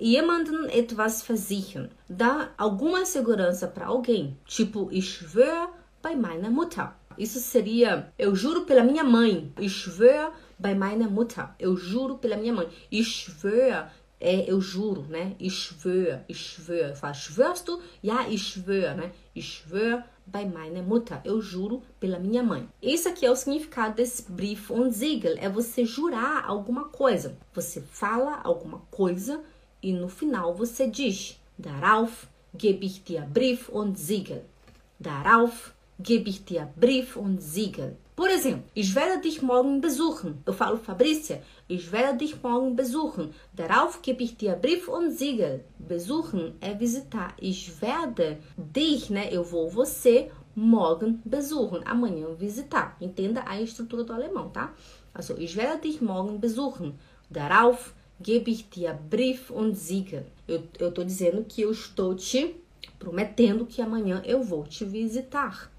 jemanden etwas versichern. Dá alguma segurança para alguém. Tipo, ich schwöre bei meiner Mutter. Isso seria, eu juro pela minha mãe. Ich schwöre bei meiner Mutter. Eu juro pela minha mãe. Ich schwöre é eu juro, né? Ich schwöre, ich schwöre. Fala, schwörst du? Ja, ich schwöre, né? Ich schwöre bei meiner Mutter. Eu juro pela minha mãe. Esse aqui é o significado desse Brief und Siegel. É você jurar alguma coisa. Você fala alguma coisa e no final você diz: Darauf gebe ich dir Brief und Siegel. Darauf gebe ich dir Brief und Siegel. Por exemplo, ich werde dich morgen besuchen. Eu falo, Fabrícia, ich werde dich morgen besuchen. Darauf gebe ich dir Brief und Siegel. Besuchen é visitar. Ich werde dich, né? Eu vou você morgen besuchen. Amanhã visitar. Entenda a estrutura do alemão, tá? Also, ich werde dich morgen besuchen. Darauf gebe ich dir Brief und Siegel. Eu, eu dizendo que eu estou te prometendo que amanhã eu vou te visitar,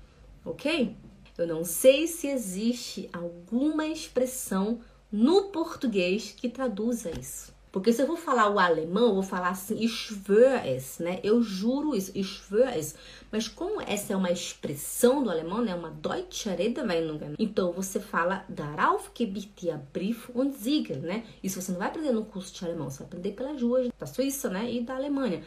ok? Eu não sei se existe alguma expressão no português que traduza isso. Porque se eu vou falar o alemão, eu vou falar assim, ich schwöre es, né? Eu juro isso, ich schwöre es. Mas como essa é uma expressão do alemão, né? Uma deutsche Redewendung, então você fala darauf gebe dir Brief und Siegel, né? Isso você não vai aprender no curso de alemão, você vai aprender pelas ruas da Suíça, né? E da Alemanha.